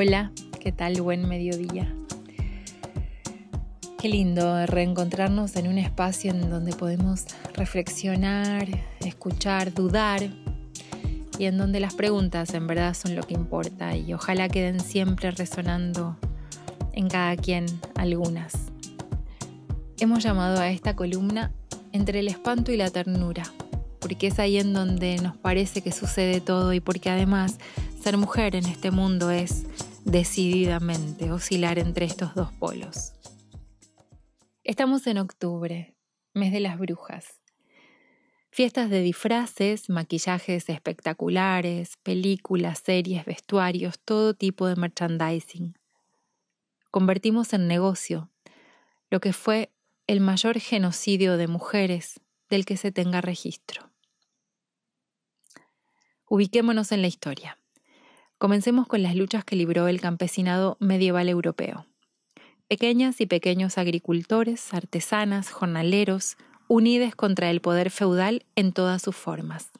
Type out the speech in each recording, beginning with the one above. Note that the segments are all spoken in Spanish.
Hola, ¿qué tal? Buen mediodía. Qué lindo reencontrarnos en un espacio en donde podemos reflexionar, escuchar, dudar y en donde las preguntas en verdad son lo que importa y ojalá queden siempre resonando en cada quien algunas. Hemos llamado a esta columna Entre el espanto y la ternura, porque es ahí en donde nos parece que sucede todo y porque además ser mujer en este mundo es decididamente oscilar entre estos dos polos. Estamos en octubre, mes de las brujas. Fiestas de disfraces, maquillajes espectaculares, películas, series, vestuarios, todo tipo de merchandising. Convertimos en negocio lo que fue el mayor genocidio de mujeres del que se tenga registro. Ubiquémonos en la historia. Comencemos con las luchas que libró el campesinado medieval europeo. Pequeñas y pequeños agricultores, artesanas, jornaleros, unidos contra el poder feudal en todas sus formas.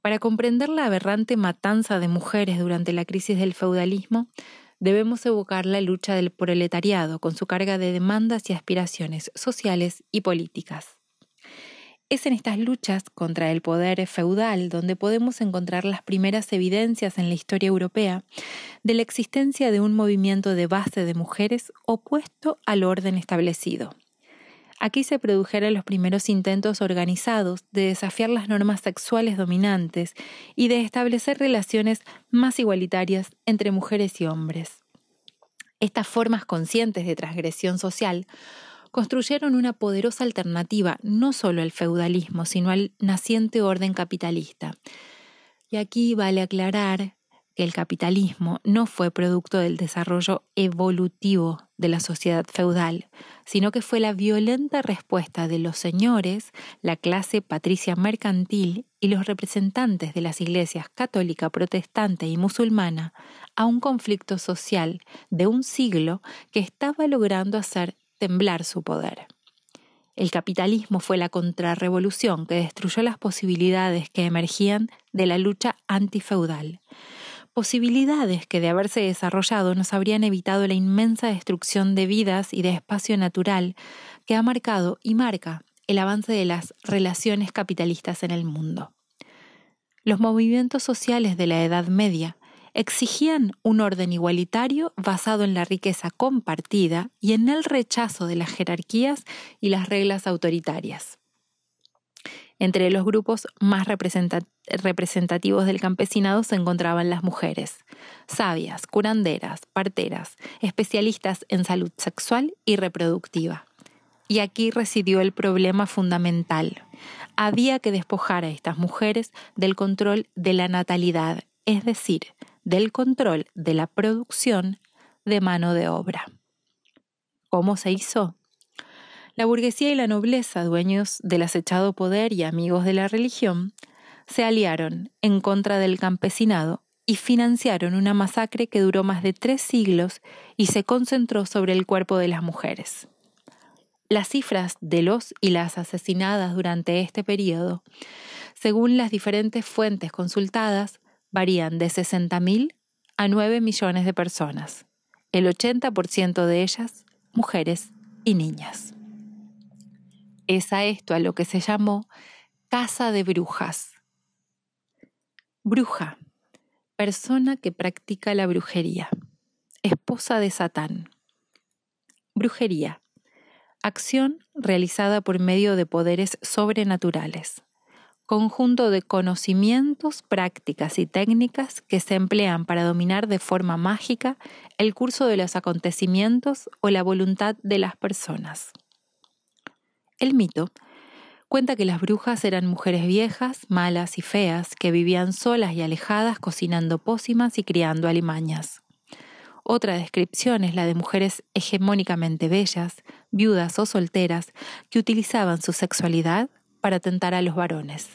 Para comprender la aberrante matanza de mujeres durante la crisis del feudalismo, debemos evocar la lucha del proletariado con su carga de demandas y aspiraciones sociales y políticas. Es en estas luchas contra el poder feudal donde podemos encontrar las primeras evidencias en la historia europea de la existencia de un movimiento de base de mujeres opuesto al orden establecido. Aquí se produjeron los primeros intentos organizados de desafiar las normas sexuales dominantes y de establecer relaciones más igualitarias entre mujeres y hombres. Estas formas conscientes de transgresión social construyeron una poderosa alternativa no solo al feudalismo, sino al naciente orden capitalista. Y aquí vale aclarar que el capitalismo no fue producto del desarrollo evolutivo de la sociedad feudal, sino que fue la violenta respuesta de los señores, la clase patricia mercantil y los representantes de las iglesias católica, protestante y musulmana a un conflicto social de un siglo que estaba logrando hacer temblar su poder. El capitalismo fue la contrarrevolución que destruyó las posibilidades que emergían de la lucha antifeudal. Posibilidades que de haberse desarrollado nos habrían evitado la inmensa destrucción de vidas y de espacio natural que ha marcado y marca el avance de las relaciones capitalistas en el mundo. Los movimientos sociales de la Edad Media exigían un orden igualitario basado en la riqueza compartida y en el rechazo de las jerarquías y las reglas autoritarias. Entre los grupos más representativos del campesinado se encontraban las mujeres, sabias, curanderas, parteras, especialistas en salud sexual y reproductiva. Y aquí residió el problema fundamental. Había que despojar a estas mujeres del control de la natalidad, es decir, del control de la producción de mano de obra. ¿Cómo se hizo? La burguesía y la nobleza, dueños del acechado poder y amigos de la religión, se aliaron en contra del campesinado y financiaron una masacre que duró más de tres siglos y se concentró sobre el cuerpo de las mujeres. Las cifras de los y las asesinadas durante este periodo, según las diferentes fuentes consultadas, varían de 60.000 a 9 millones de personas, el 80% de ellas mujeres y niñas. Es a esto a lo que se llamó casa de brujas. Bruja, persona que practica la brujería, esposa de Satán. Brujería, acción realizada por medio de poderes sobrenaturales conjunto de conocimientos, prácticas y técnicas que se emplean para dominar de forma mágica el curso de los acontecimientos o la voluntad de las personas. El mito cuenta que las brujas eran mujeres viejas, malas y feas que vivían solas y alejadas cocinando pócimas y criando alimañas. Otra descripción es la de mujeres hegemónicamente bellas, viudas o solteras, que utilizaban su sexualidad para tentar a los varones.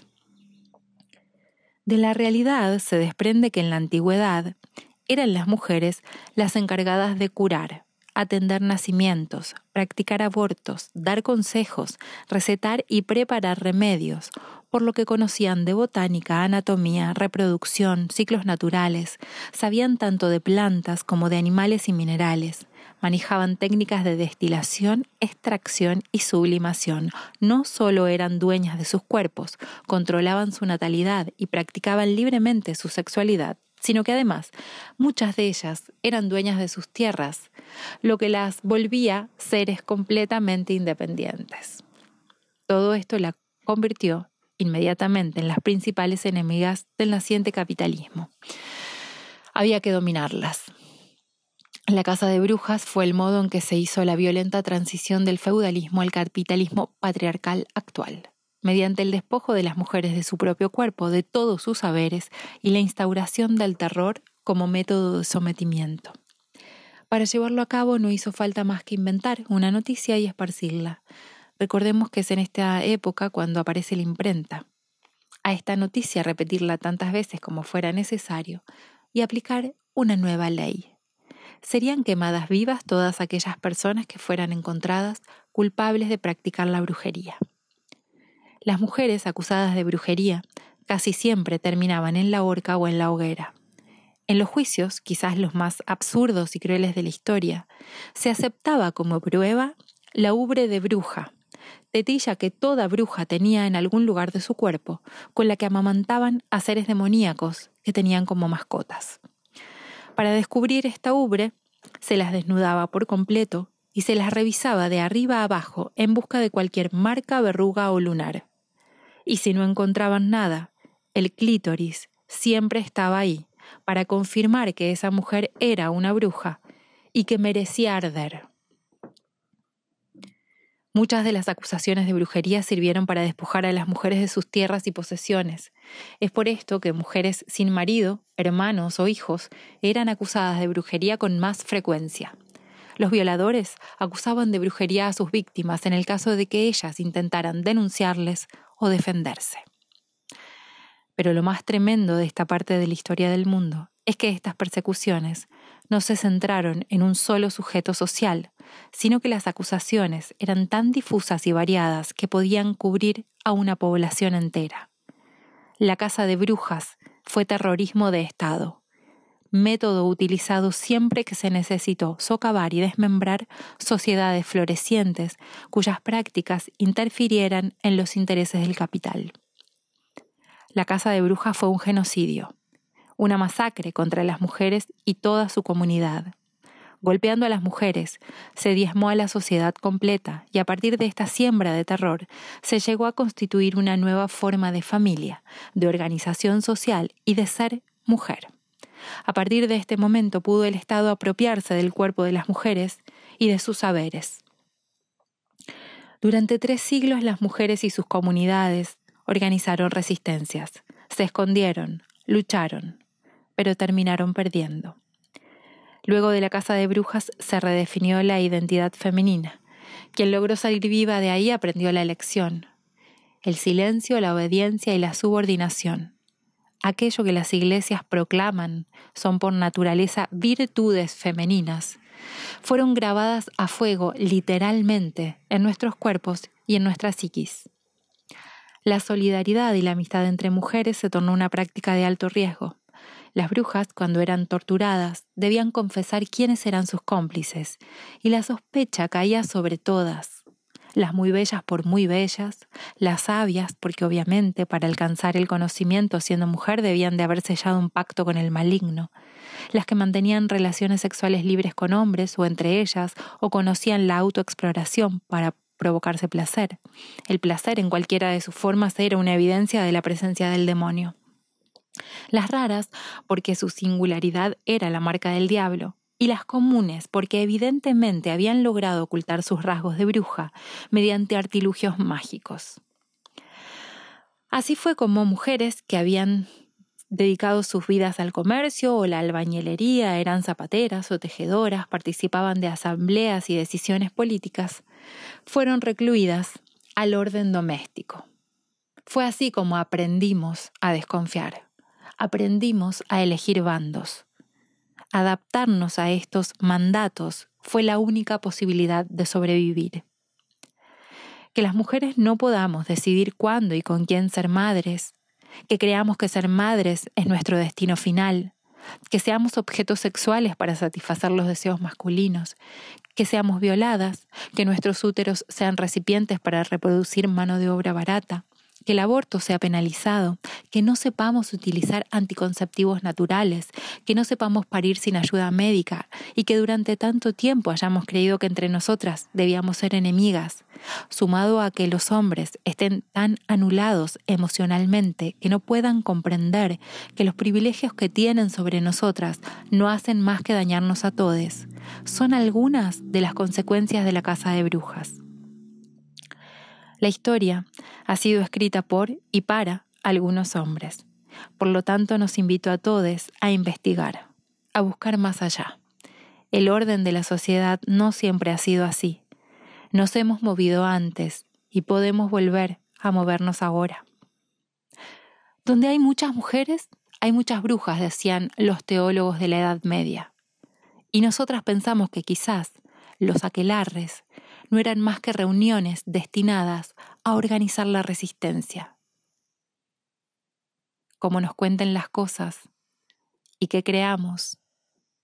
De la realidad se desprende que en la antigüedad eran las mujeres las encargadas de curar, atender nacimientos, practicar abortos, dar consejos, recetar y preparar remedios, por lo que conocían de botánica, anatomía, reproducción, ciclos naturales, sabían tanto de plantas como de animales y minerales, manejaban técnicas de destilación, extracción y sublimación. No solo eran dueñas de sus cuerpos, controlaban su natalidad y practicaban libremente su sexualidad, sino que además muchas de ellas eran dueñas de sus tierras, lo que las volvía seres completamente independientes. Todo esto la convirtió inmediatamente en las principales enemigas del naciente capitalismo. Había que dominarlas. La Casa de Brujas fue el modo en que se hizo la violenta transición del feudalismo al capitalismo patriarcal actual, mediante el despojo de las mujeres de su propio cuerpo, de todos sus saberes y la instauración del terror como método de sometimiento. Para llevarlo a cabo no hizo falta más que inventar una noticia y esparcirla. Recordemos que es en esta época cuando aparece la imprenta. A esta noticia repetirla tantas veces como fuera necesario y aplicar una nueva ley serían quemadas vivas todas aquellas personas que fueran encontradas culpables de practicar la brujería. Las mujeres acusadas de brujería casi siempre terminaban en la horca o en la hoguera. En los juicios, quizás los más absurdos y crueles de la historia, se aceptaba como prueba la ubre de bruja, tetilla que toda bruja tenía en algún lugar de su cuerpo, con la que amamantaban a seres demoníacos que tenían como mascotas. Para descubrir esta ubre, se las desnudaba por completo y se las revisaba de arriba abajo en busca de cualquier marca, verruga o lunar. Y si no encontraban nada, el clítoris siempre estaba ahí, para confirmar que esa mujer era una bruja y que merecía arder. Muchas de las acusaciones de brujería sirvieron para despojar a las mujeres de sus tierras y posesiones. Es por esto que mujeres sin marido, hermanos o hijos eran acusadas de brujería con más frecuencia. Los violadores acusaban de brujería a sus víctimas en el caso de que ellas intentaran denunciarles o defenderse. Pero lo más tremendo de esta parte de la historia del mundo es que estas persecuciones no se centraron en un solo sujeto social, sino que las acusaciones eran tan difusas y variadas que podían cubrir a una población entera. La caza de brujas fue terrorismo de Estado, método utilizado siempre que se necesitó socavar y desmembrar sociedades florecientes cuyas prácticas interfirieran en los intereses del capital. La caza de brujas fue un genocidio, una masacre contra las mujeres y toda su comunidad. Golpeando a las mujeres, se diezmó a la sociedad completa y a partir de esta siembra de terror se llegó a constituir una nueva forma de familia, de organización social y de ser mujer. A partir de este momento pudo el Estado apropiarse del cuerpo de las mujeres y de sus saberes. Durante tres siglos las mujeres y sus comunidades organizaron resistencias, se escondieron, lucharon, pero terminaron perdiendo. Luego de la casa de brujas se redefinió la identidad femenina. Quien logró salir viva de ahí aprendió la lección. El silencio, la obediencia y la subordinación. Aquello que las iglesias proclaman son por naturaleza virtudes femeninas, fueron grabadas a fuego literalmente en nuestros cuerpos y en nuestra psiquis. La solidaridad y la amistad entre mujeres se tornó una práctica de alto riesgo. Las brujas, cuando eran torturadas, debían confesar quiénes eran sus cómplices, y la sospecha caía sobre todas, las muy bellas por muy bellas, las sabias porque obviamente para alcanzar el conocimiento siendo mujer debían de haber sellado un pacto con el maligno, las que mantenían relaciones sexuales libres con hombres o entre ellas o conocían la autoexploración para provocarse placer. El placer en cualquiera de sus formas era una evidencia de la presencia del demonio. Las raras porque su singularidad era la marca del diablo, y las comunes porque evidentemente habían logrado ocultar sus rasgos de bruja mediante artilugios mágicos. Así fue como mujeres que habían dedicado sus vidas al comercio o la albañilería, eran zapateras o tejedoras, participaban de asambleas y decisiones políticas, fueron recluidas al orden doméstico. Fue así como aprendimos a desconfiar aprendimos a elegir bandos. Adaptarnos a estos mandatos fue la única posibilidad de sobrevivir. que las mujeres no podamos decidir cuándo y con quién ser madres, que creamos que ser madres es nuestro destino final, que seamos objetos sexuales para satisfacer los deseos masculinos, que seamos violadas, que nuestros úteros sean recipientes para reproducir mano de obra barata, que el aborto sea penalizado, que no sepamos utilizar anticonceptivos naturales, que no sepamos parir sin ayuda médica y que durante tanto tiempo hayamos creído que entre nosotras debíamos ser enemigas, sumado a que los hombres estén tan anulados emocionalmente que no puedan comprender que los privilegios que tienen sobre nosotras no hacen más que dañarnos a todos, son algunas de las consecuencias de la casa de brujas. La historia ha sido escrita por y para algunos hombres. Por lo tanto, nos invito a todos a investigar, a buscar más allá. El orden de la sociedad no siempre ha sido así. Nos hemos movido antes y podemos volver a movernos ahora. Donde hay muchas mujeres, hay muchas brujas, decían los teólogos de la Edad Media. Y nosotras pensamos que quizás los aquelarres no eran más que reuniones destinadas a organizar la resistencia. Como nos cuenten las cosas y que creamos,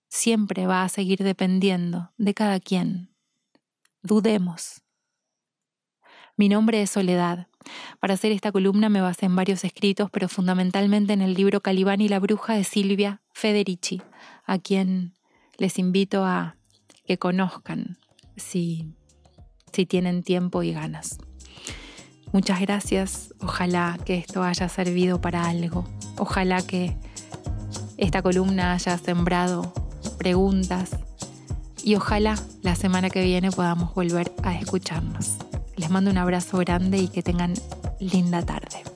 siempre va a seguir dependiendo de cada quien. Dudemos. Mi nombre es Soledad. Para hacer esta columna me basé en varios escritos, pero fundamentalmente en el libro Calibán y la bruja de Silvia Federici, a quien les invito a que conozcan si si tienen tiempo y ganas. Muchas gracias, ojalá que esto haya servido para algo, ojalá que esta columna haya sembrado preguntas y ojalá la semana que viene podamos volver a escucharnos. Les mando un abrazo grande y que tengan linda tarde.